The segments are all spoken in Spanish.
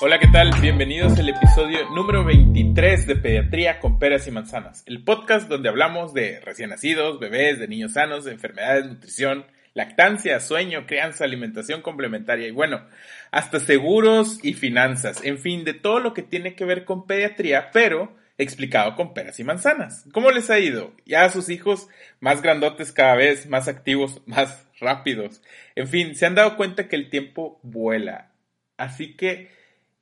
Hola, ¿qué tal? Bienvenidos al episodio número 23 de Pediatría con Peras y Manzanas, el podcast donde hablamos de recién nacidos, bebés, de niños sanos, de enfermedades, nutrición, lactancia, sueño, crianza, alimentación complementaria y bueno, hasta seguros y finanzas, en fin, de todo lo que tiene que ver con pediatría, pero explicado con peras y manzanas. ¿Cómo les ha ido? Ya a sus hijos más grandotes cada vez, más activos, más rápidos. En fin, se han dado cuenta que el tiempo vuela. Así que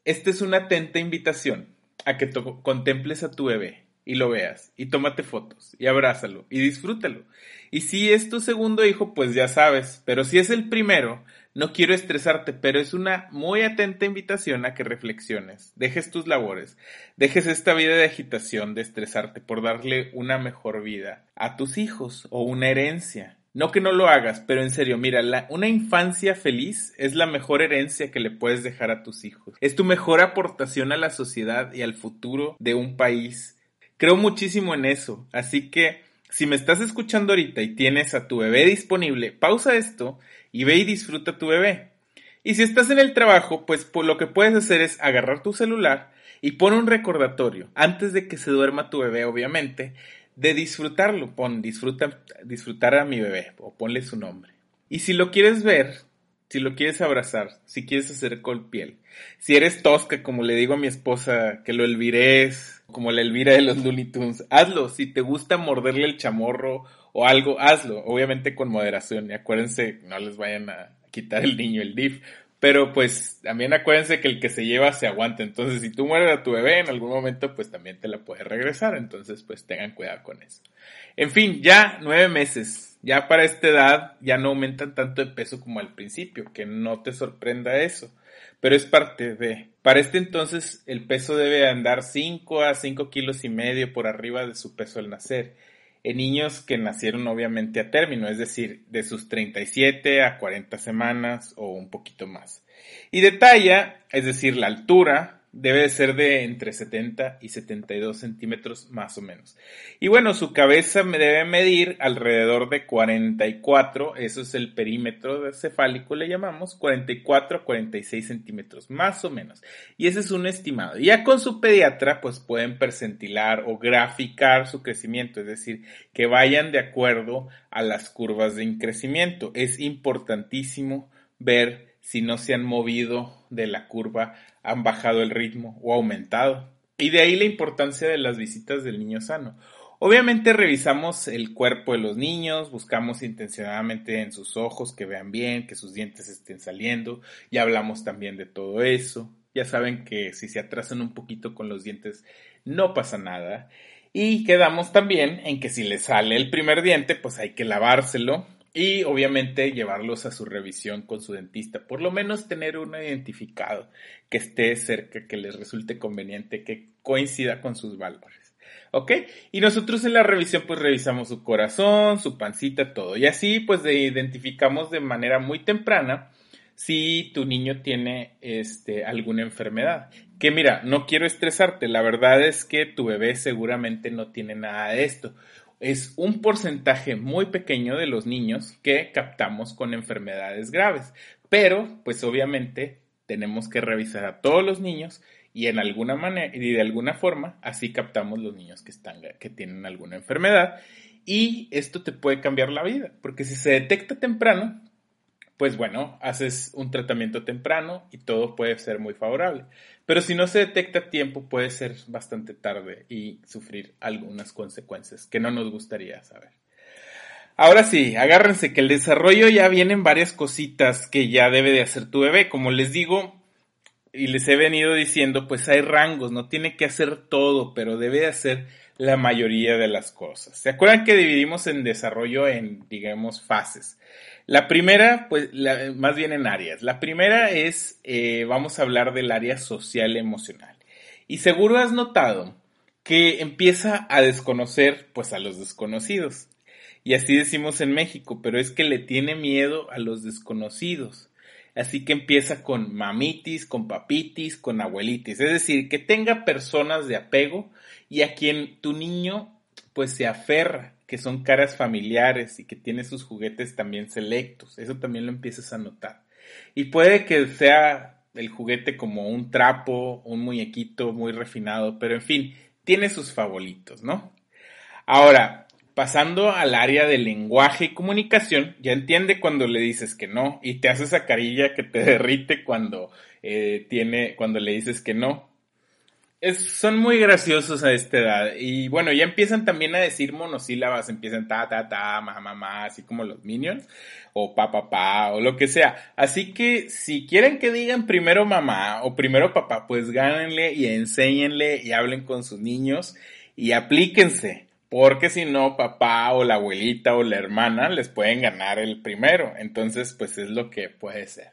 esta es una atenta invitación a que contemples a tu bebé y lo veas y tómate fotos y abrázalo y disfrútalo. Y si es tu segundo hijo, pues ya sabes, pero si es el primero, no quiero estresarte, pero es una muy atenta invitación a que reflexiones, dejes tus labores, dejes esta vida de agitación, de estresarte por darle una mejor vida a tus hijos o una herencia no que no lo hagas, pero en serio, mira, una infancia feliz es la mejor herencia que le puedes dejar a tus hijos. Es tu mejor aportación a la sociedad y al futuro de un país. Creo muchísimo en eso, así que si me estás escuchando ahorita y tienes a tu bebé disponible, pausa esto y ve y disfruta a tu bebé. Y si estás en el trabajo, pues, pues lo que puedes hacer es agarrar tu celular y pon un recordatorio antes de que se duerma tu bebé, obviamente, de disfrutarlo. Pon disfruta, disfrutar a mi bebé o ponle su nombre. Y si lo quieres ver, si lo quieres abrazar, si quieres hacer col piel, si eres tosca, como le digo a mi esposa, que lo elvires, como la Elvira de los Looney Tunes, hazlo. Si te gusta morderle el chamorro o algo, hazlo. Obviamente con moderación. Y acuérdense, no les vayan a quitar el niño el DIF. Pero pues también acuérdense que el que se lleva se aguanta. Entonces, si tú mueres a tu bebé en algún momento, pues también te la puedes regresar. Entonces, pues tengan cuidado con eso. En fin, ya nueve meses. Ya para esta edad ya no aumentan tanto de peso como al principio. Que no te sorprenda eso. Pero es parte de. Para este entonces, el peso debe andar 5 a 5 kilos y medio por arriba de su peso al nacer en niños que nacieron obviamente a término, es decir, de sus 37 a 40 semanas o un poquito más. Y de talla, es decir, la altura, debe ser de entre 70 y 72 centímetros más o menos. Y bueno, su cabeza debe medir alrededor de 44, eso es el perímetro cefálico, le llamamos, 44 a 46 centímetros más o menos. Y ese es un estimado. Ya con su pediatra, pues pueden percentilar o graficar su crecimiento, es decir, que vayan de acuerdo a las curvas de crecimiento. Es importantísimo ver si no se han movido de la curva, han bajado el ritmo o aumentado. Y de ahí la importancia de las visitas del niño sano. Obviamente revisamos el cuerpo de los niños, buscamos intencionadamente en sus ojos que vean bien, que sus dientes estén saliendo, ya hablamos también de todo eso. Ya saben que si se atrasan un poquito con los dientes no pasa nada. Y quedamos también en que si le sale el primer diente, pues hay que lavárselo y obviamente llevarlos a su revisión con su dentista, por lo menos tener uno identificado que esté cerca, que les resulte conveniente, que coincida con sus valores. ¿Ok? Y nosotros en la revisión pues revisamos su corazón, su pancita, todo. Y así pues identificamos de manera muy temprana si tu niño tiene este, alguna enfermedad. Que mira, no quiero estresarte, la verdad es que tu bebé seguramente no tiene nada de esto es un porcentaje muy pequeño de los niños que captamos con enfermedades graves. Pero, pues obviamente, tenemos que revisar a todos los niños y de alguna forma así captamos los niños que están que tienen alguna enfermedad y esto te puede cambiar la vida, porque si se detecta temprano, pues bueno, haces un tratamiento temprano y todo puede ser muy favorable. Pero si no se detecta a tiempo, puede ser bastante tarde y sufrir algunas consecuencias que no nos gustaría saber. Ahora sí, agárrense que el desarrollo ya vienen varias cositas que ya debe de hacer tu bebé. Como les digo y les he venido diciendo, pues hay rangos, no tiene que hacer todo, pero debe de hacer la mayoría de las cosas. ¿Se acuerdan que dividimos en desarrollo en, digamos, fases? La primera, pues, más bien en áreas. La primera es, eh, vamos a hablar del área social emocional. Y seguro has notado que empieza a desconocer, pues, a los desconocidos. Y así decimos en México, pero es que le tiene miedo a los desconocidos. Así que empieza con mamitis, con papitis, con abuelitis. Es decir, que tenga personas de apego y a quien tu niño pues se aferra, que son caras familiares y que tiene sus juguetes también selectos. Eso también lo empiezas a notar. Y puede que sea el juguete como un trapo, un muñequito muy refinado, pero en fin, tiene sus favoritos, ¿no? Ahora, pasando al área de lenguaje y comunicación, ya entiende cuando le dices que no y te hace esa carilla que te derrite cuando eh, tiene, cuando le dices que no. Son muy graciosos a esta edad y bueno, ya empiezan también a decir monosílabas, empiezan ta, ta, ta, mamá, mamá, así como los minions, o pa, pa, pa, o lo que sea. Así que si quieren que digan primero mamá o primero papá, pues gánenle y enséñenle y hablen con sus niños y aplíquense porque si no, papá o la abuelita o la hermana les pueden ganar el primero. Entonces, pues es lo que puede ser.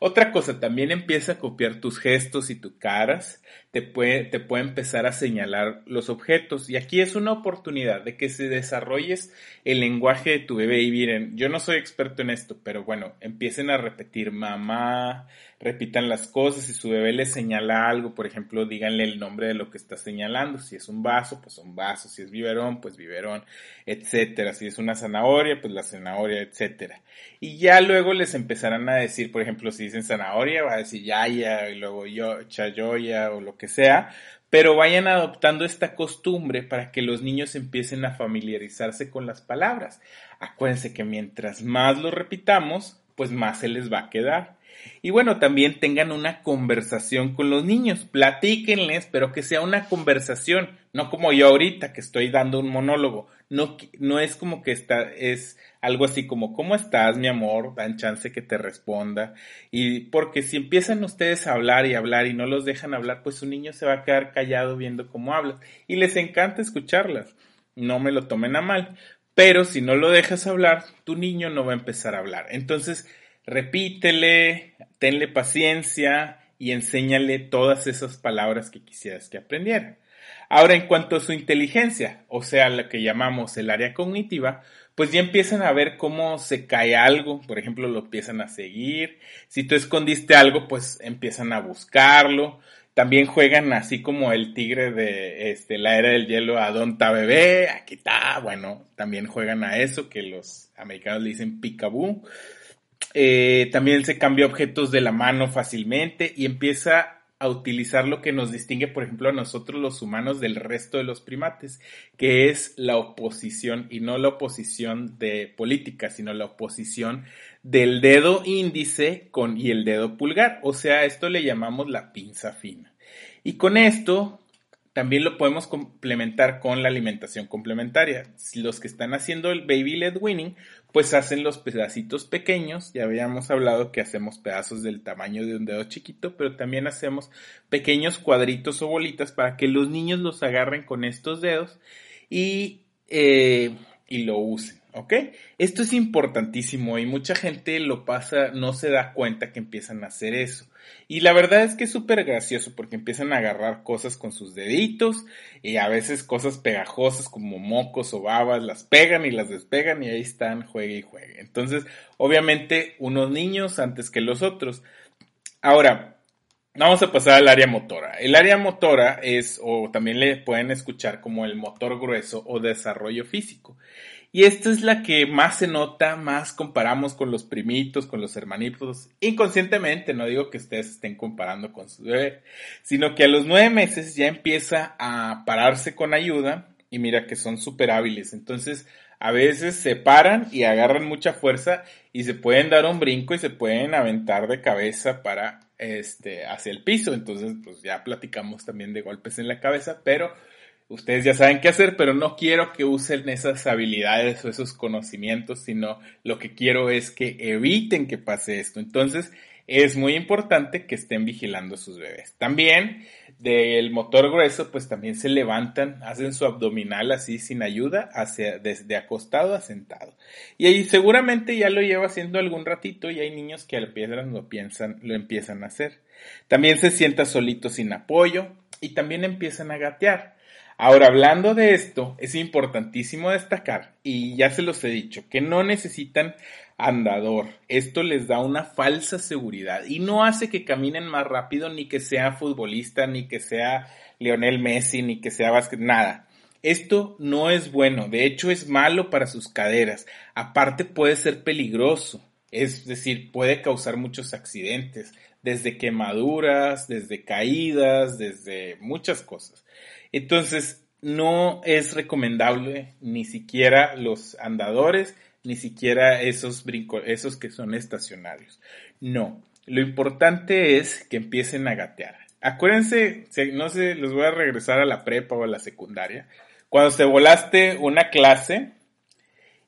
Otra cosa, también empieza a copiar tus gestos y tus caras, te puede, te puede empezar a señalar los objetos. Y aquí es una oportunidad de que se desarrolles el lenguaje de tu bebé. Y miren, yo no soy experto en esto, pero bueno, empiecen a repetir mamá, repitan las cosas, si su bebé le señala algo, por ejemplo, díganle el nombre de lo que está señalando, si es un vaso, pues un vaso, si es biberón, pues biberón, etcétera, si es una zanahoria, pues la zanahoria, etcétera. Y ya luego les empezarán a decir, por ejemplo, si dicen zanahoria, va a decir yaya, y luego yo, chayoya, o lo que sea, pero vayan adoptando esta costumbre para que los niños empiecen a familiarizarse con las palabras. Acuérdense que mientras más lo repitamos, pues más se les va a quedar. Y bueno, también tengan una conversación con los niños, platíquenles, pero que sea una conversación, no como yo ahorita que estoy dando un monólogo, no, no es como que está, es algo así como, ¿cómo estás, mi amor? Dan chance que te responda. Y porque si empiezan ustedes a hablar y hablar y no los dejan hablar, pues su niño se va a quedar callado viendo cómo hablas. Y les encanta escucharlas. No me lo tomen a mal. Pero si no lo dejas hablar, tu niño no va a empezar a hablar. Entonces, repítele, tenle paciencia y enséñale todas esas palabras que quisieras que aprendiera. Ahora, en cuanto a su inteligencia, o sea, lo que llamamos el área cognitiva, pues ya empiezan a ver cómo se cae algo, por ejemplo, lo empiezan a seguir. Si tú escondiste algo, pues empiezan a buscarlo. También juegan así como el tigre de este, la era del hielo a Donta Bebé, aquí está, bueno, también juegan a eso, que los americanos le dicen picaboo. Eh, también se cambia objetos de la mano fácilmente y empieza a utilizar lo que nos distingue, por ejemplo, a nosotros los humanos del resto de los primates, que es la oposición y no la oposición de política, sino la oposición del dedo índice con y el dedo pulgar. O sea, esto le llamamos la pinza fina. Y con esto también lo podemos complementar con la alimentación complementaria. Los que están haciendo el baby led winning, pues hacen los pedacitos pequeños. Ya habíamos hablado que hacemos pedazos del tamaño de un dedo chiquito, pero también hacemos pequeños cuadritos o bolitas para que los niños los agarren con estos dedos y, eh, y lo usen. ¿ok? Esto es importantísimo y mucha gente lo pasa, no se da cuenta que empiezan a hacer eso. Y la verdad es que es súper gracioso porque empiezan a agarrar cosas con sus deditos y a veces cosas pegajosas como mocos o babas, las pegan y las despegan y ahí están, juegue y juegue. Entonces, obviamente, unos niños antes que los otros. Ahora, Vamos a pasar al área motora. El área motora es, o también le pueden escuchar como el motor grueso o desarrollo físico. Y esta es la que más se nota, más comparamos con los primitos, con los hermanitos, inconscientemente, no digo que ustedes estén comparando con su bebé, sino que a los nueve meses ya empieza a pararse con ayuda y mira que son súper hábiles. Entonces, a veces se paran y agarran mucha fuerza y se pueden dar un brinco y se pueden aventar de cabeza para este hacia el piso. Entonces, pues ya platicamos también de golpes en la cabeza, pero ustedes ya saben qué hacer, pero no quiero que usen esas habilidades o esos conocimientos, sino lo que quiero es que eviten que pase esto. Entonces, es muy importante que estén vigilando a sus bebés. También del motor grueso, pues también se levantan, hacen su abdominal así sin ayuda, hacia, desde acostado a sentado. Y ahí seguramente ya lo lleva haciendo algún ratito y hay niños que al piedras lo piensan, lo empiezan a hacer. También se sienta solito sin apoyo y también empiezan a gatear. Ahora, hablando de esto, es importantísimo destacar, y ya se los he dicho, que no necesitan andador. Esto les da una falsa seguridad y no hace que caminen más rápido, ni que sea futbolista, ni que sea Lionel Messi, ni que sea básquet, nada. Esto no es bueno, de hecho es malo para sus caderas. Aparte puede ser peligroso, es decir, puede causar muchos accidentes, desde quemaduras, desde caídas, desde muchas cosas. Entonces, no es recomendable ni siquiera los andadores, ni siquiera esos brincos, esos que son estacionarios. No, lo importante es que empiecen a gatear. Acuérdense, no sé, los voy a regresar a la prepa o a la secundaria. Cuando te volaste una clase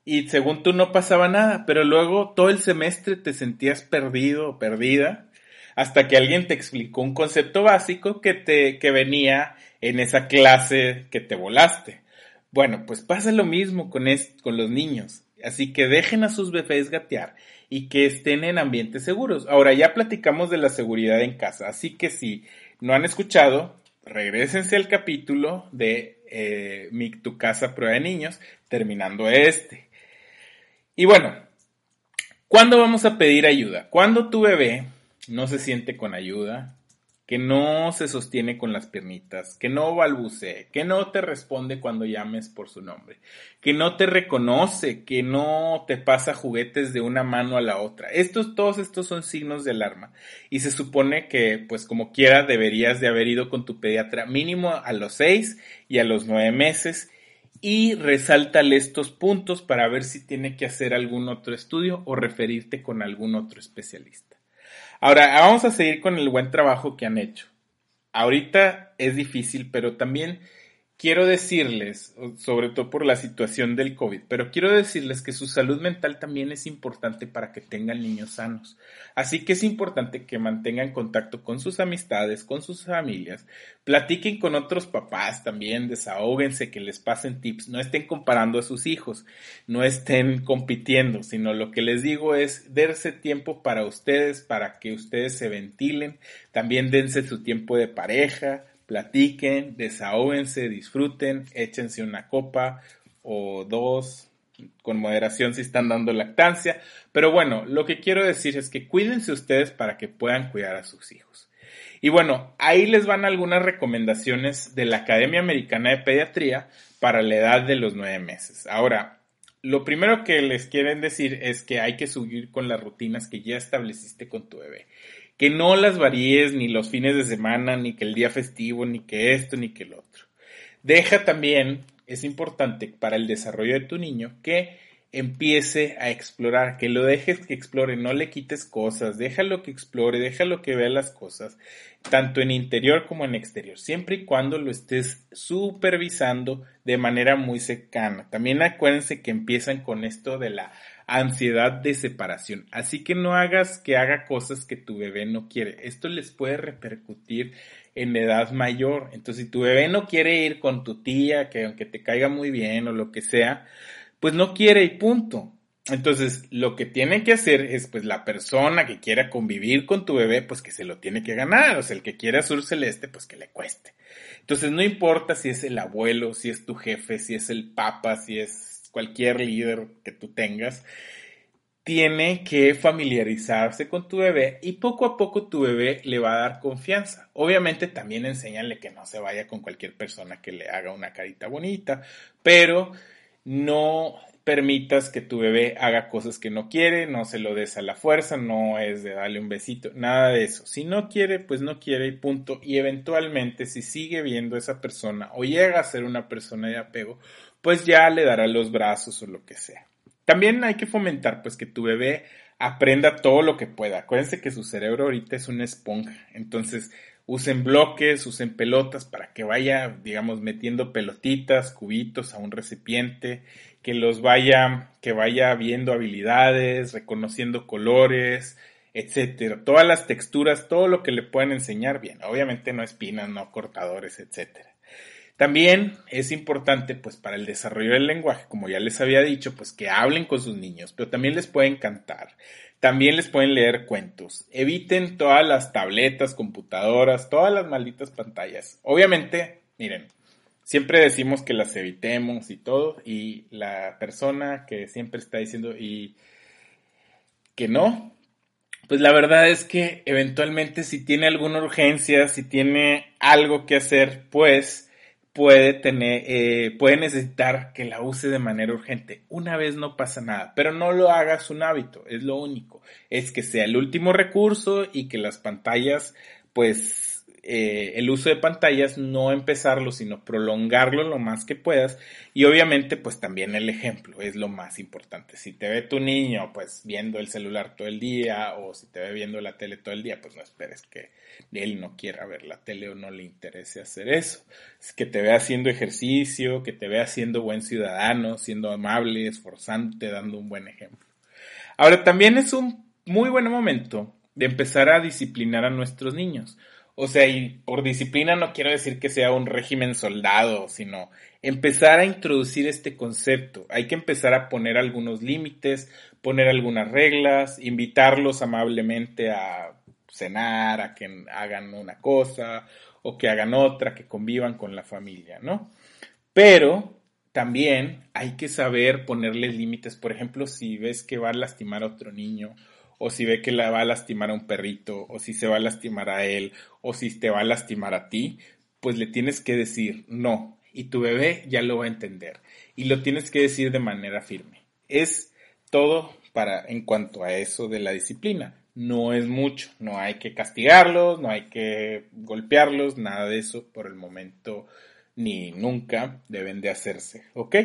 y según tú no pasaba nada, pero luego todo el semestre te sentías perdido o perdida hasta que alguien te explicó un concepto básico que te que venía en esa clase que te volaste. Bueno, pues pasa lo mismo con, con los niños. Así que dejen a sus bebés gatear y que estén en ambientes seguros. Ahora ya platicamos de la seguridad en casa, así que si no han escuchado, regresense al capítulo de eh, mi, Tu casa prueba de niños, terminando este. Y bueno, ¿cuándo vamos a pedir ayuda? Cuando tu bebé no se siente con ayuda, que no se sostiene con las piernitas, que no balbucee, que no te responde cuando llames por su nombre, que no te reconoce, que no te pasa juguetes de una mano a la otra. Estos, todos estos son signos de alarma. Y se supone que, pues como quiera, deberías de haber ido con tu pediatra mínimo a los seis y a los nueve meses y resáltale estos puntos para ver si tiene que hacer algún otro estudio o referirte con algún otro especialista. Ahora, vamos a seguir con el buen trabajo que han hecho. Ahorita es difícil, pero también quiero decirles, sobre todo por la situación del COVID, pero quiero decirles que su salud mental también es importante para que tengan niños sanos. Así que es importante que mantengan contacto con sus amistades, con sus familias, platiquen con otros papás también, desahóguense, que les pasen tips, no estén comparando a sus hijos, no estén compitiendo, sino lo que les digo es darse tiempo para ustedes, para que ustedes se ventilen, también dense su tiempo de pareja, platiquen, desahóguense, disfruten, échense una copa o dos, con moderación si están dando lactancia. Pero bueno, lo que quiero decir es que cuídense ustedes para que puedan cuidar a sus hijos. Y bueno, ahí les van algunas recomendaciones de la Academia Americana de Pediatría para la edad de los nueve meses. Ahora, lo primero que les quieren decir es que hay que subir con las rutinas que ya estableciste con tu bebé que no las varíes ni los fines de semana, ni que el día festivo, ni que esto, ni que el otro. Deja también, es importante para el desarrollo de tu niño, que empiece a explorar, que lo dejes que explore, no le quites cosas, déjalo que explore, déjalo que vea las cosas, tanto en interior como en exterior, siempre y cuando lo estés supervisando de manera muy cercana. También acuérdense que empiezan con esto de la ansiedad de separación. Así que no hagas que haga cosas que tu bebé no quiere. Esto les puede repercutir en edad mayor. Entonces, si tu bebé no quiere ir con tu tía, que aunque te caiga muy bien o lo que sea, pues no quiere y punto. Entonces, lo que tiene que hacer es, pues, la persona que quiera convivir con tu bebé, pues que se lo tiene que ganar. O sea, el que quiere azul celeste, pues que le cueste. Entonces, no importa si es el abuelo, si es tu jefe, si es el papa, si es cualquier líder que tú tengas, tiene que familiarizarse con tu bebé y poco a poco tu bebé le va a dar confianza. Obviamente también enséñale que no se vaya con cualquier persona que le haga una carita bonita, pero no permitas que tu bebé haga cosas que no quiere, no se lo des a la fuerza, no es de darle un besito, nada de eso. Si no quiere, pues no quiere y punto. Y eventualmente, si sigue viendo a esa persona o llega a ser una persona de apego, pues ya le dará los brazos o lo que sea. También hay que fomentar pues que tu bebé aprenda todo lo que pueda. Acuérdense que su cerebro ahorita es una esponja, entonces usen bloques, usen pelotas para que vaya, digamos, metiendo pelotitas, cubitos a un recipiente, que los vaya, que vaya viendo habilidades, reconociendo colores, etcétera, todas las texturas, todo lo que le puedan enseñar bien. Obviamente no espinas, no cortadores, etcétera. También es importante, pues, para el desarrollo del lenguaje, como ya les había dicho, pues que hablen con sus niños, pero también les pueden cantar, también les pueden leer cuentos. Eviten todas las tabletas, computadoras, todas las malditas pantallas. Obviamente, miren, siempre decimos que las evitemos y todo, y la persona que siempre está diciendo y que no, pues la verdad es que eventualmente si tiene alguna urgencia, si tiene algo que hacer, pues puede tener, eh, puede necesitar que la use de manera urgente. Una vez no pasa nada, pero no lo hagas un hábito, es lo único. Es que sea el último recurso y que las pantallas, pues eh, el uso de pantallas, no empezarlo, sino prolongarlo lo más que puedas. Y obviamente, pues también el ejemplo es lo más importante. Si te ve tu niño, pues viendo el celular todo el día, o si te ve viendo la tele todo el día, pues no esperes que él no quiera ver la tele o no le interese hacer eso. Es que te ve haciendo ejercicio, que te vea siendo buen ciudadano, siendo amable, esforzándote, dando un buen ejemplo. Ahora, también es un muy buen momento de empezar a disciplinar a nuestros niños. O sea, y por disciplina no quiero decir que sea un régimen soldado, sino empezar a introducir este concepto. Hay que empezar a poner algunos límites, poner algunas reglas, invitarlos amablemente a cenar, a que hagan una cosa o que hagan otra, que convivan con la familia, ¿no? Pero también hay que saber ponerles límites. Por ejemplo, si ves que va a lastimar a otro niño o si ve que la va a lastimar a un perrito, o si se va a lastimar a él, o si te va a lastimar a ti, pues le tienes que decir no, y tu bebé ya lo va a entender, y lo tienes que decir de manera firme. Es todo para en cuanto a eso de la disciplina. No es mucho, no hay que castigarlos, no hay que golpearlos, nada de eso por el momento ni nunca deben de hacerse, ¿ok?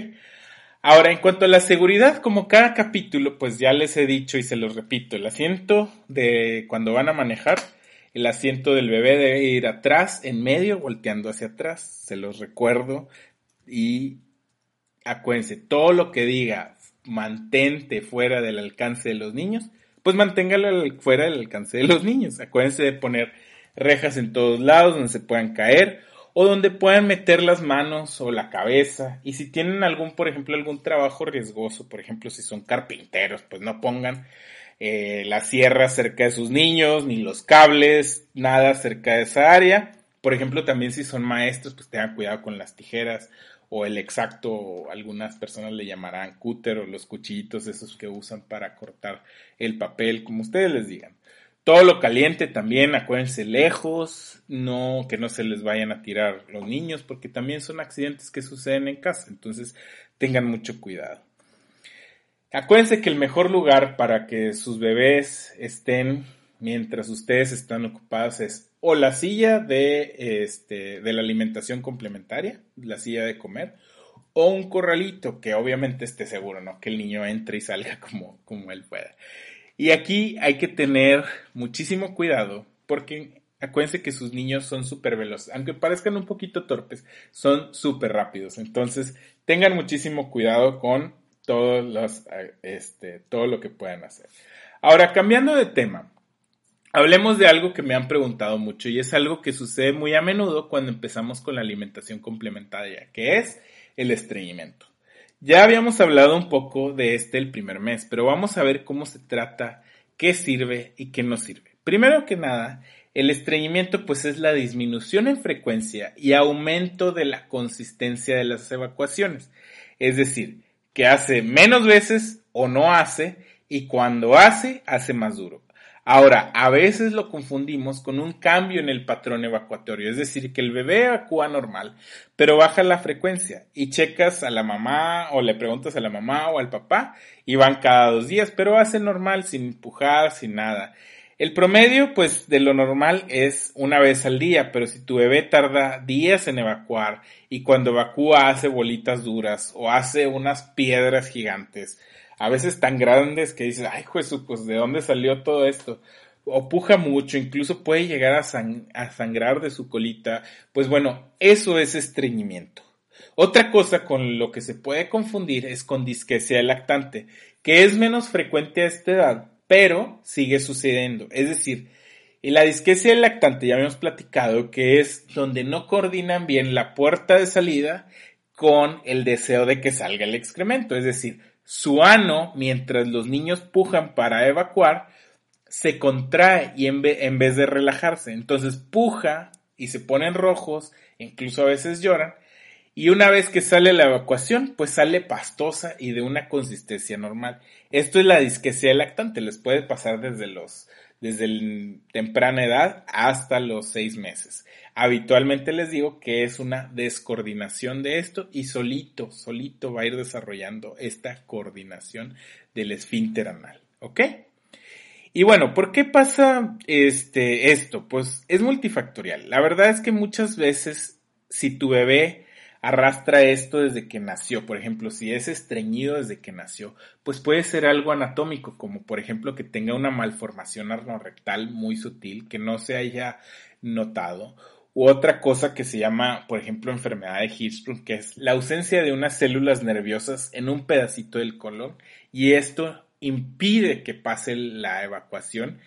Ahora, en cuanto a la seguridad, como cada capítulo, pues ya les he dicho y se los repito, el asiento de cuando van a manejar, el asiento del bebé debe ir atrás, en medio, volteando hacia atrás, se los recuerdo y acuérdense, todo lo que diga mantente fuera del alcance de los niños, pues manténgalo fuera del alcance de los niños. Acuérdense de poner rejas en todos lados donde se puedan caer o donde puedan meter las manos o la cabeza. Y si tienen algún, por ejemplo, algún trabajo riesgoso, por ejemplo, si son carpinteros, pues no pongan eh, la sierra cerca de sus niños, ni los cables, nada cerca de esa área. Por ejemplo, también si son maestros, pues tengan cuidado con las tijeras o el exacto, algunas personas le llamarán cúter o los cuchillitos esos que usan para cortar el papel, como ustedes les digan. Todo lo caliente también, acuérdense lejos, no que no se les vayan a tirar los niños, porque también son accidentes que suceden en casa, entonces tengan mucho cuidado. Acuérdense que el mejor lugar para que sus bebés estén mientras ustedes están ocupados es o la silla de, este, de la alimentación complementaria, la silla de comer, o un corralito que obviamente esté seguro, ¿no? Que el niño entre y salga como, como él pueda. Y aquí hay que tener muchísimo cuidado porque acuérdense que sus niños son súper veloces. Aunque parezcan un poquito torpes, son súper rápidos. Entonces, tengan muchísimo cuidado con los, este, todo lo que puedan hacer. Ahora, cambiando de tema, hablemos de algo que me han preguntado mucho y es algo que sucede muy a menudo cuando empezamos con la alimentación complementaria, que es el estreñimiento. Ya habíamos hablado un poco de este el primer mes, pero vamos a ver cómo se trata, qué sirve y qué no sirve. Primero que nada, el estreñimiento pues es la disminución en frecuencia y aumento de la consistencia de las evacuaciones. Es decir, que hace menos veces o no hace y cuando hace, hace más duro. Ahora, a veces lo confundimos con un cambio en el patrón evacuatorio, es decir, que el bebé evacúa normal, pero baja la frecuencia y checas a la mamá o le preguntas a la mamá o al papá y van cada dos días, pero hace normal, sin empujar, sin nada. El promedio, pues, de lo normal es una vez al día, pero si tu bebé tarda días en evacuar y cuando evacúa hace bolitas duras o hace unas piedras gigantes, a veces tan grandes que dices, ay, Jesús, pues de dónde salió todo esto. O puja mucho, incluso puede llegar a, sangrar de su colita. Pues bueno, eso es estreñimiento. Otra cosa con lo que se puede confundir es con disquesia lactante, que es menos frecuente a esta edad, pero sigue sucediendo. Es decir, y la disquesia lactante ya habíamos platicado que es donde no coordinan bien la puerta de salida con el deseo de que salga el excremento. Es decir, su ano, mientras los niños pujan para evacuar, se contrae y en, vez de relajarse. Entonces puja y se ponen rojos, incluso a veces lloran. Y una vez que sale la evacuación, pues sale pastosa y de una consistencia normal. Esto es la disquesia lactante, les puede pasar desde los desde temprana edad hasta los seis meses. Habitualmente les digo que es una descoordinación de esto y solito, solito va a ir desarrollando esta coordinación del esfínter anal. ¿Ok? Y bueno, ¿por qué pasa este, esto? Pues es multifactorial. La verdad es que muchas veces si tu bebé arrastra esto desde que nació. Por ejemplo, si es estreñido desde que nació, pues puede ser algo anatómico, como por ejemplo que tenga una malformación arnorrectal muy sutil que no se haya notado. U otra cosa que se llama, por ejemplo, enfermedad de Hirschsprung, que es la ausencia de unas células nerviosas en un pedacito del colon y esto impide que pase la evacuación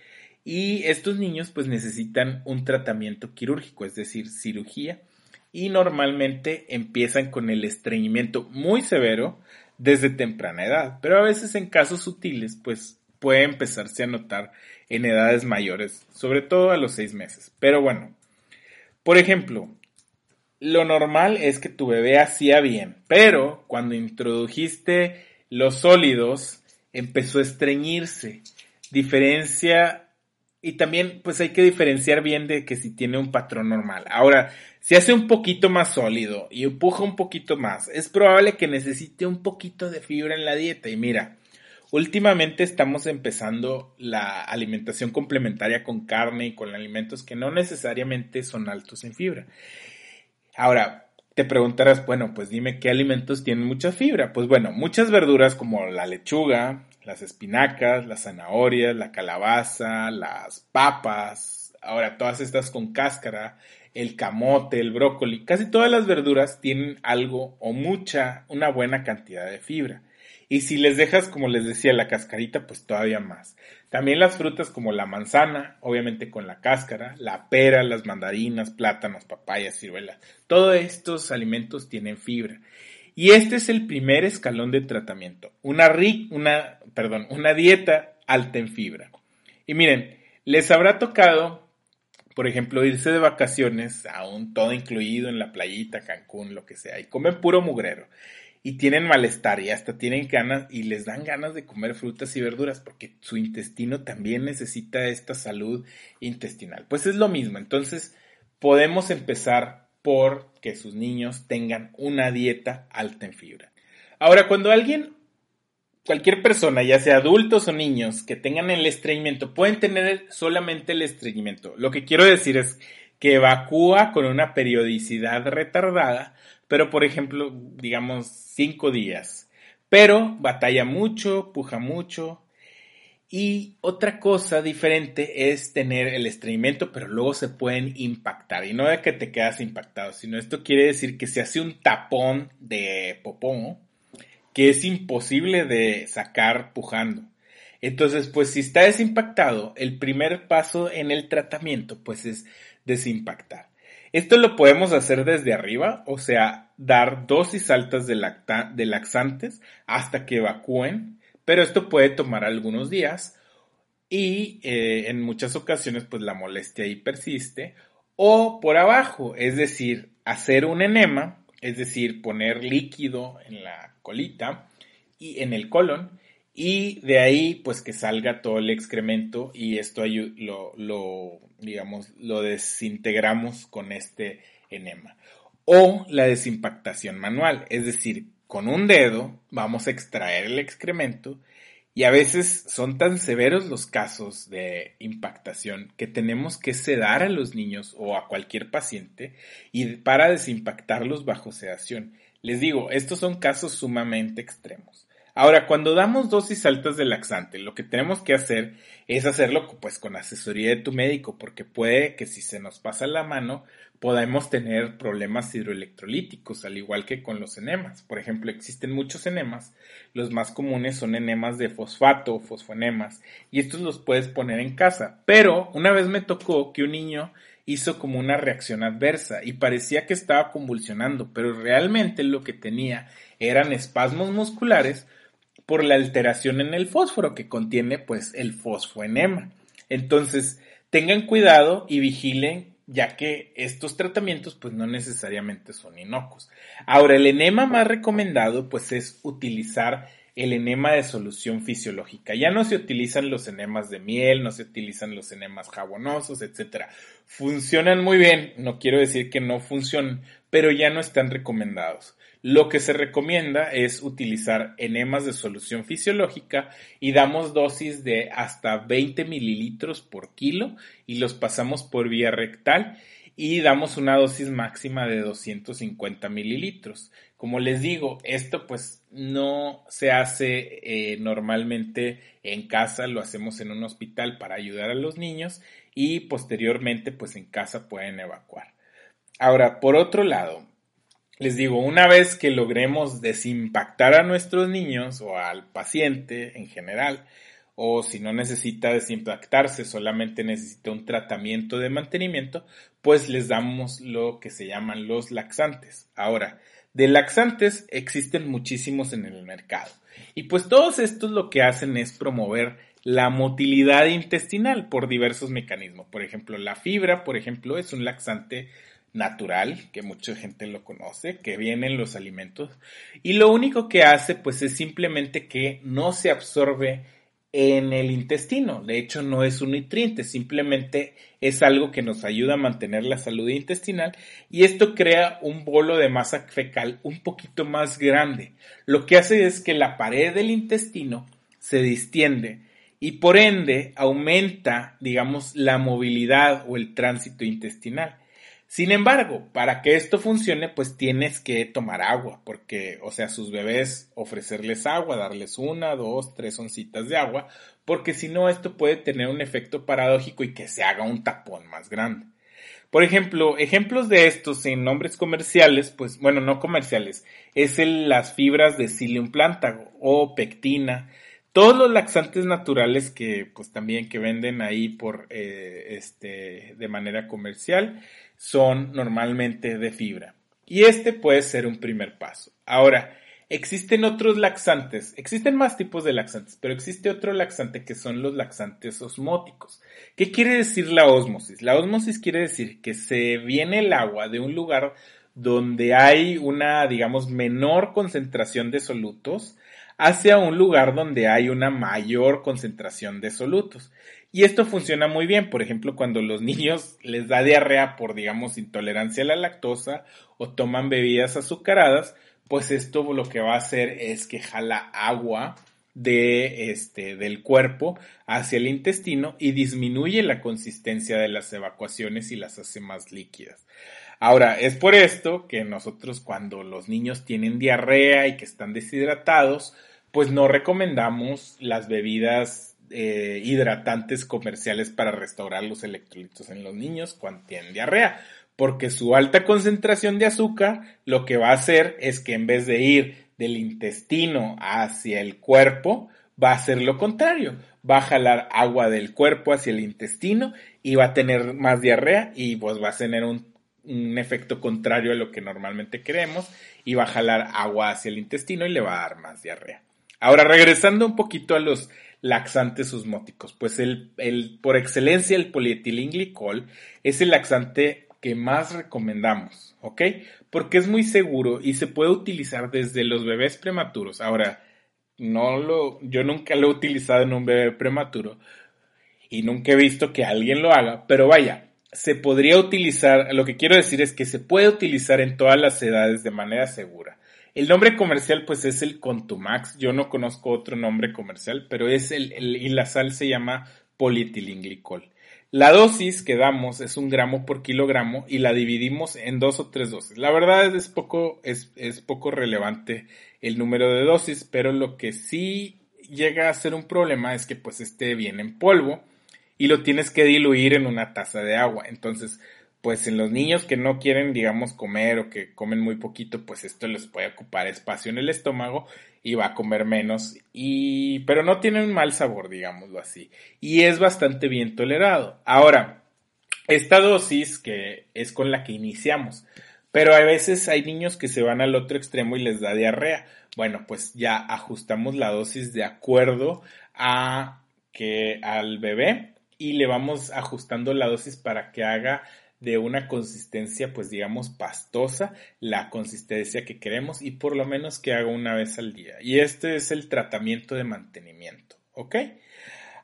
y estos niños pues necesitan un tratamiento quirúrgico, es decir, cirugía y normalmente empiezan con el estreñimiento muy severo desde temprana edad, pero a veces en casos sutiles pues puede empezarse a notar en edades mayores, sobre todo a los seis meses. Pero bueno, por ejemplo, lo normal es que tu bebé hacía bien, pero cuando introdujiste los sólidos empezó a estreñirse. Diferencia y también pues hay que diferenciar bien de que si tiene un patrón normal. Ahora, si hace un poquito más sólido y empuja un poquito más, es probable que necesite un poquito de fibra en la dieta. Y mira, últimamente estamos empezando la alimentación complementaria con carne y con alimentos que no necesariamente son altos en fibra. Ahora, te preguntarás, bueno, pues dime qué alimentos tienen mucha fibra. Pues bueno, muchas verduras como la lechuga, las espinacas, las zanahorias, la calabaza, las papas, ahora todas estas con cáscara, el camote, el brócoli, casi todas las verduras tienen algo o mucha, una buena cantidad de fibra. Y si les dejas, como les decía, la cascarita, pues todavía más. También las frutas como la manzana, obviamente con la cáscara, la pera, las mandarinas, plátanos, papayas, ciruelas. Todos estos alimentos tienen fibra. Y este es el primer escalón de tratamiento. Una, una, perdón, una dieta alta en fibra. Y miren, les habrá tocado por ejemplo, irse de vacaciones, aún todo incluido en la playita, Cancún, lo que sea, y comen puro mugrero. Y tienen malestar y hasta tienen ganas y les dan ganas de comer frutas y verduras porque su intestino también necesita esta salud intestinal. Pues es lo mismo. Entonces, podemos empezar por que sus niños tengan una dieta alta en fibra. Ahora, cuando alguien cualquier persona, ya sea adultos o niños, que tengan el estreñimiento, pueden tener solamente el estreñimiento. Lo que quiero decir es que evacúa con una periodicidad retardada, pero por ejemplo, digamos, cinco días. Pero batalla mucho, puja mucho. Y otra cosa diferente es tener el estreñimiento, pero luego se pueden impactar. Y no de que te quedas impactado, sino esto quiere decir que se hace un tapón de popón que es imposible de sacar pujando. Entonces, pues si está desimpactado, el primer paso en el tratamiento, pues es desimpactar. Esto lo podemos hacer desde arriba, o sea, dar dosis altas de, laxantes hasta que evacúen, pero esto puede tomar algunos días y eh, en muchas ocasiones pues la molestia ahí persiste, o por abajo, es decir, hacer un enema, es decir, poner líquido en la colita y en el colon y de ahí pues que salga todo el excremento y esto lo, lo digamos lo desintegramos con este enema. O la desimpactación manual es decir con un dedo vamos a extraer el excremento y a veces son tan severos los casos de impactación que tenemos que sedar a los niños o a cualquier paciente y para desimpactarlos bajo sedación les digo, estos son casos sumamente extremos. Ahora, cuando damos dosis altas de laxante, lo que tenemos que hacer es hacerlo pues con asesoría de tu médico, porque puede que si se nos pasa la mano, podamos tener problemas hidroelectrolíticos, al igual que con los enemas. Por ejemplo, existen muchos enemas, los más comunes son enemas de fosfato o fosfoenemas, y estos los puedes poner en casa. Pero una vez me tocó que un niño hizo como una reacción adversa y parecía que estaba convulsionando, pero realmente lo que tenía eran espasmos musculares por la alteración en el fósforo que contiene pues el fosfoenema. Entonces, tengan cuidado y vigilen ya que estos tratamientos pues no necesariamente son inocuos. Ahora, el enema más recomendado pues es utilizar el enema de solución fisiológica. Ya no se utilizan los enemas de miel, no se utilizan los enemas jabonosos, etc. Funcionan muy bien, no quiero decir que no funcionen, pero ya no están recomendados. Lo que se recomienda es utilizar enemas de solución fisiológica y damos dosis de hasta 20 mililitros por kilo y los pasamos por vía rectal y damos una dosis máxima de 250 mililitros. Como les digo, esto pues no se hace eh, normalmente en casa, lo hacemos en un hospital para ayudar a los niños y posteriormente pues en casa pueden evacuar. Ahora, por otro lado, les digo, una vez que logremos desimpactar a nuestros niños o al paciente en general, o si no necesita desimpactarse, solamente necesita un tratamiento de mantenimiento, pues les damos lo que se llaman los laxantes. Ahora, de laxantes existen muchísimos en el mercado. Y pues todos estos lo que hacen es promover la motilidad intestinal por diversos mecanismos. Por ejemplo, la fibra, por ejemplo, es un laxante natural, que mucha gente lo conoce, que viene en los alimentos, y lo único que hace pues es simplemente que no se absorbe en el intestino. De hecho, no es un nutriente, simplemente es algo que nos ayuda a mantener la salud intestinal y esto crea un bolo de masa fecal un poquito más grande. Lo que hace es que la pared del intestino se distiende y por ende aumenta, digamos, la movilidad o el tránsito intestinal. Sin embargo, para que esto funcione, pues tienes que tomar agua, porque, o sea, sus bebés ofrecerles agua, darles una, dos, tres oncitas de agua, porque si no, esto puede tener un efecto paradójico y que se haga un tapón más grande. Por ejemplo, ejemplos de estos en nombres comerciales, pues bueno, no comerciales, es el, las fibras de psyllium plántago o pectina, todos los laxantes naturales que pues también que venden ahí por eh, este de manera comercial son normalmente de fibra. Y este puede ser un primer paso. Ahora, existen otros laxantes, existen más tipos de laxantes, pero existe otro laxante que son los laxantes osmóticos. ¿Qué quiere decir la ósmosis? La ósmosis quiere decir que se viene el agua de un lugar donde hay una, digamos, menor concentración de solutos hacia un lugar donde hay una mayor concentración de solutos. Y esto funciona muy bien, por ejemplo, cuando los niños les da diarrea por, digamos, intolerancia a la lactosa o toman bebidas azucaradas, pues esto lo que va a hacer es que jala agua de este del cuerpo hacia el intestino y disminuye la consistencia de las evacuaciones y las hace más líquidas. Ahora, es por esto que nosotros cuando los niños tienen diarrea y que están deshidratados, pues no recomendamos las bebidas eh, hidratantes comerciales para restaurar los electrolitos en los niños cuando tienen diarrea, porque su alta concentración de azúcar lo que va a hacer es que en vez de ir del intestino hacia el cuerpo, va a hacer lo contrario, va a jalar agua del cuerpo hacia el intestino y va a tener más diarrea y pues va a tener un, un efecto contrario a lo que normalmente queremos y va a jalar agua hacia el intestino y le va a dar más diarrea. Ahora, regresando un poquito a los laxantes osmóticos. Pues el, el, por excelencia el polietilenglicol es el laxante que más recomendamos, ¿ok? Porque es muy seguro y se puede utilizar desde los bebés prematuros. Ahora, no lo, yo nunca lo he utilizado en un bebé prematuro y nunca he visto que alguien lo haga, pero vaya, se podría utilizar, lo que quiero decir es que se puede utilizar en todas las edades de manera segura. El nombre comercial pues es el Contumax. Yo no conozco otro nombre comercial, pero es el, y la sal se llama polietilenglicol. La dosis que damos es un gramo por kilogramo y la dividimos en dos o tres dosis. La verdad es poco, es, es poco relevante el número de dosis, pero lo que sí llega a ser un problema es que pues esté bien en polvo y lo tienes que diluir en una taza de agua. Entonces, pues en los niños que no quieren, digamos, comer o que comen muy poquito, pues esto les puede ocupar espacio en el estómago y va a comer menos y pero no tiene un mal sabor, digámoslo así, y es bastante bien tolerado. Ahora, esta dosis que es con la que iniciamos, pero a veces hay niños que se van al otro extremo y les da diarrea. Bueno, pues ya ajustamos la dosis de acuerdo a que al bebé y le vamos ajustando la dosis para que haga de una consistencia, pues digamos, pastosa, la consistencia que queremos y por lo menos que haga una vez al día. Y este es el tratamiento de mantenimiento, ¿ok?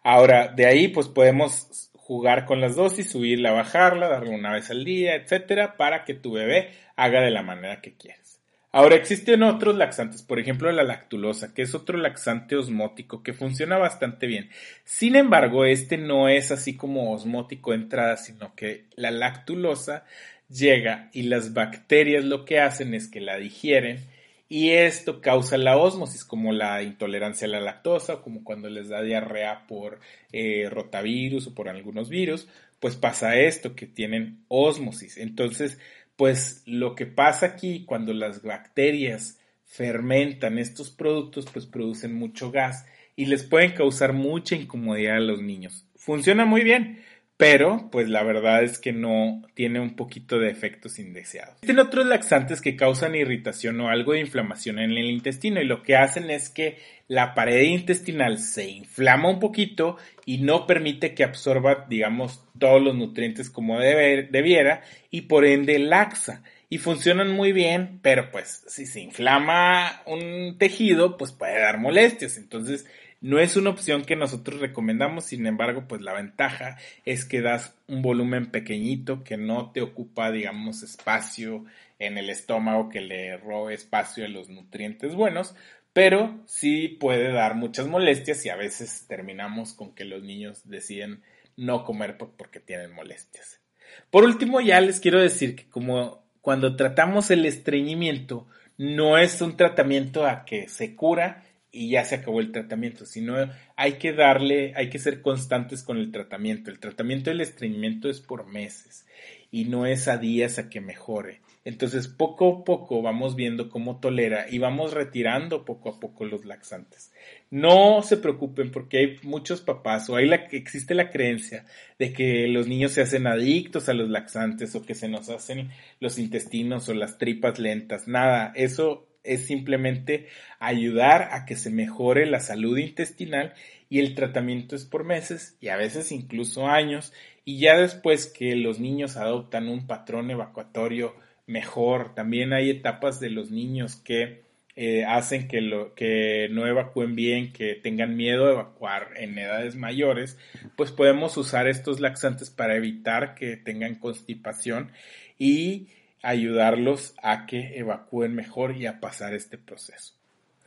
Ahora, de ahí pues podemos jugar con las dosis, subirla, bajarla, darle una vez al día, etcétera, para que tu bebé haga de la manera que quieres. Ahora existen otros laxantes, por ejemplo la lactulosa, que es otro laxante osmótico que funciona bastante bien. Sin embargo, este no es así como osmótico entrada, sino que la lactulosa llega y las bacterias lo que hacen es que la digieren y esto causa la osmosis, como la intolerancia a la lactosa, como cuando les da diarrea por eh, rotavirus o por algunos virus, pues pasa esto, que tienen osmosis. Entonces, pues lo que pasa aquí cuando las bacterias fermentan estos productos, pues producen mucho gas y les pueden causar mucha incomodidad a los niños. Funciona muy bien, pero pues la verdad es que no tiene un poquito de efectos indeseados. Existen otros laxantes que causan irritación o algo de inflamación en el intestino y lo que hacen es que la pared intestinal se inflama un poquito y no permite que absorba, digamos, todos los nutrientes como debiera y por ende laxa. Y funcionan muy bien, pero pues si se inflama un tejido, pues puede dar molestias. Entonces, no es una opción que nosotros recomendamos, sin embargo, pues la ventaja es que das un volumen pequeñito que no te ocupa, digamos, espacio en el estómago que le robe espacio a los nutrientes buenos, pero sí puede dar muchas molestias y a veces terminamos con que los niños deciden no comer porque tienen molestias. Por último, ya les quiero decir que como cuando tratamos el estreñimiento, no es un tratamiento a que se cura, y ya se acabó el tratamiento, sino hay que darle, hay que ser constantes con el tratamiento. El tratamiento del estreñimiento es por meses y no es a días a que mejore. Entonces, poco a poco vamos viendo cómo tolera y vamos retirando poco a poco los laxantes. No se preocupen porque hay muchos papás o hay existe la creencia de que los niños se hacen adictos a los laxantes o que se nos hacen los intestinos o las tripas lentas. Nada, eso es simplemente ayudar a que se mejore la salud intestinal y el tratamiento es por meses y a veces incluso años. Y ya después que los niños adoptan un patrón evacuatorio mejor, también hay etapas de los niños que eh, hacen que, lo, que no evacúen bien, que tengan miedo de evacuar en edades mayores, pues podemos usar estos laxantes para evitar que tengan constipación y ayudarlos a que evacúen mejor y a pasar este proceso.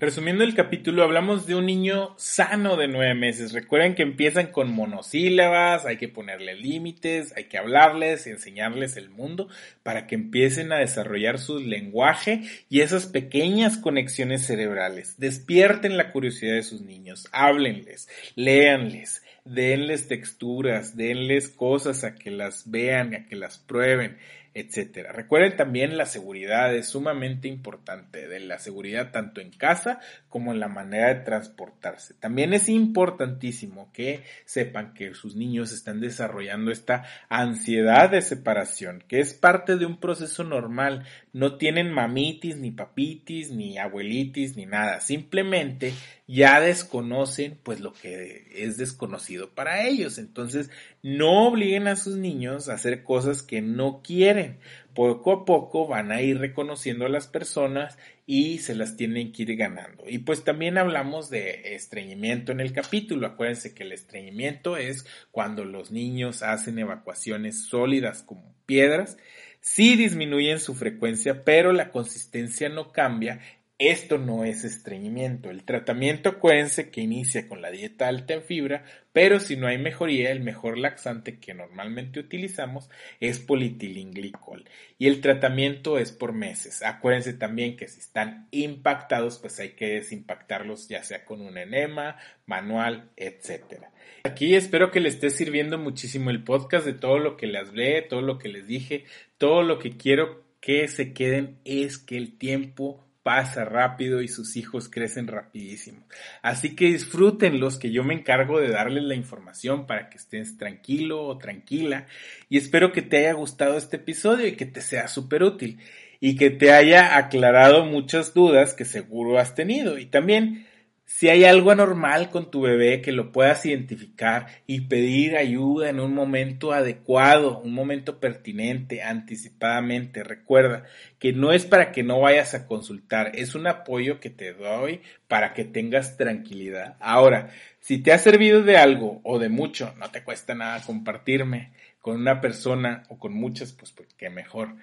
Resumiendo el capítulo, hablamos de un niño sano de nueve meses. Recuerden que empiezan con monosílabas, hay que ponerle límites, hay que hablarles y enseñarles el mundo para que empiecen a desarrollar su lenguaje y esas pequeñas conexiones cerebrales. Despierten la curiosidad de sus niños, háblenles, léanles, denles texturas, denles cosas a que las vean, a que las prueben etcétera. Recuerden también la seguridad es sumamente importante, de la seguridad tanto en casa como en la manera de transportarse. También es importantísimo que sepan que sus niños están desarrollando esta ansiedad de separación, que es parte de un proceso normal. No tienen mamitis, ni papitis, ni abuelitis, ni nada. Simplemente ya desconocen pues lo que es desconocido para ellos. Entonces, no obliguen a sus niños a hacer cosas que no quieren. Poco a poco van a ir reconociendo a las personas y se las tienen que ir ganando. Y pues también hablamos de estreñimiento en el capítulo. Acuérdense que el estreñimiento es cuando los niños hacen evacuaciones sólidas como piedras. Sí disminuyen su frecuencia, pero la consistencia no cambia esto no es estreñimiento. El tratamiento acuérdense que inicia con la dieta alta en fibra, pero si no hay mejoría, el mejor laxante que normalmente utilizamos es politilinglicol. Y el tratamiento es por meses. Acuérdense también que si están impactados, pues hay que desimpactarlos ya sea con un enema, manual, etc. Aquí espero que les esté sirviendo muchísimo el podcast de todo lo que les hablé, todo lo que les dije, todo lo que quiero que se queden es que el tiempo pasa rápido y sus hijos crecen rapidísimo. Así que disfrútenlos, que yo me encargo de darles la información para que estés tranquilo o tranquila. Y espero que te haya gustado este episodio y que te sea súper útil y que te haya aclarado muchas dudas que seguro has tenido. Y también Si hay algo anormal con tu bebé que lo puedas identificar y pedir ayuda en un momento adecuado, un momento pertinente, anticipadamente, recuerda que no es para que no vayas a consultar, es un apoyo que te doy para que tengas tranquilidad. Ahora, si te ha servido de algo o de mucho, no te cuesta nada compartirme con una persona o con muchas, pues, pues qué mejor.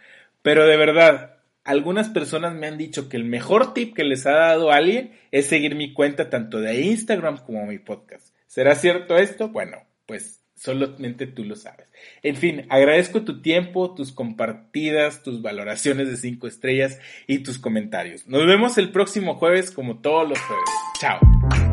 Pero de verdad, algunas personas me han dicho que el mejor tip que les ha dado alguien es seguir mi cuenta tanto de Instagram como mi podcast. ¿Será cierto esto? Bueno, pues solamente tú lo sabes. En fin, agradezco tu tiempo, tus compartidas, tus valoraciones de cinco estrellas y tus comentarios. Nos vemos el próximo jueves como todos los jueves. Chao.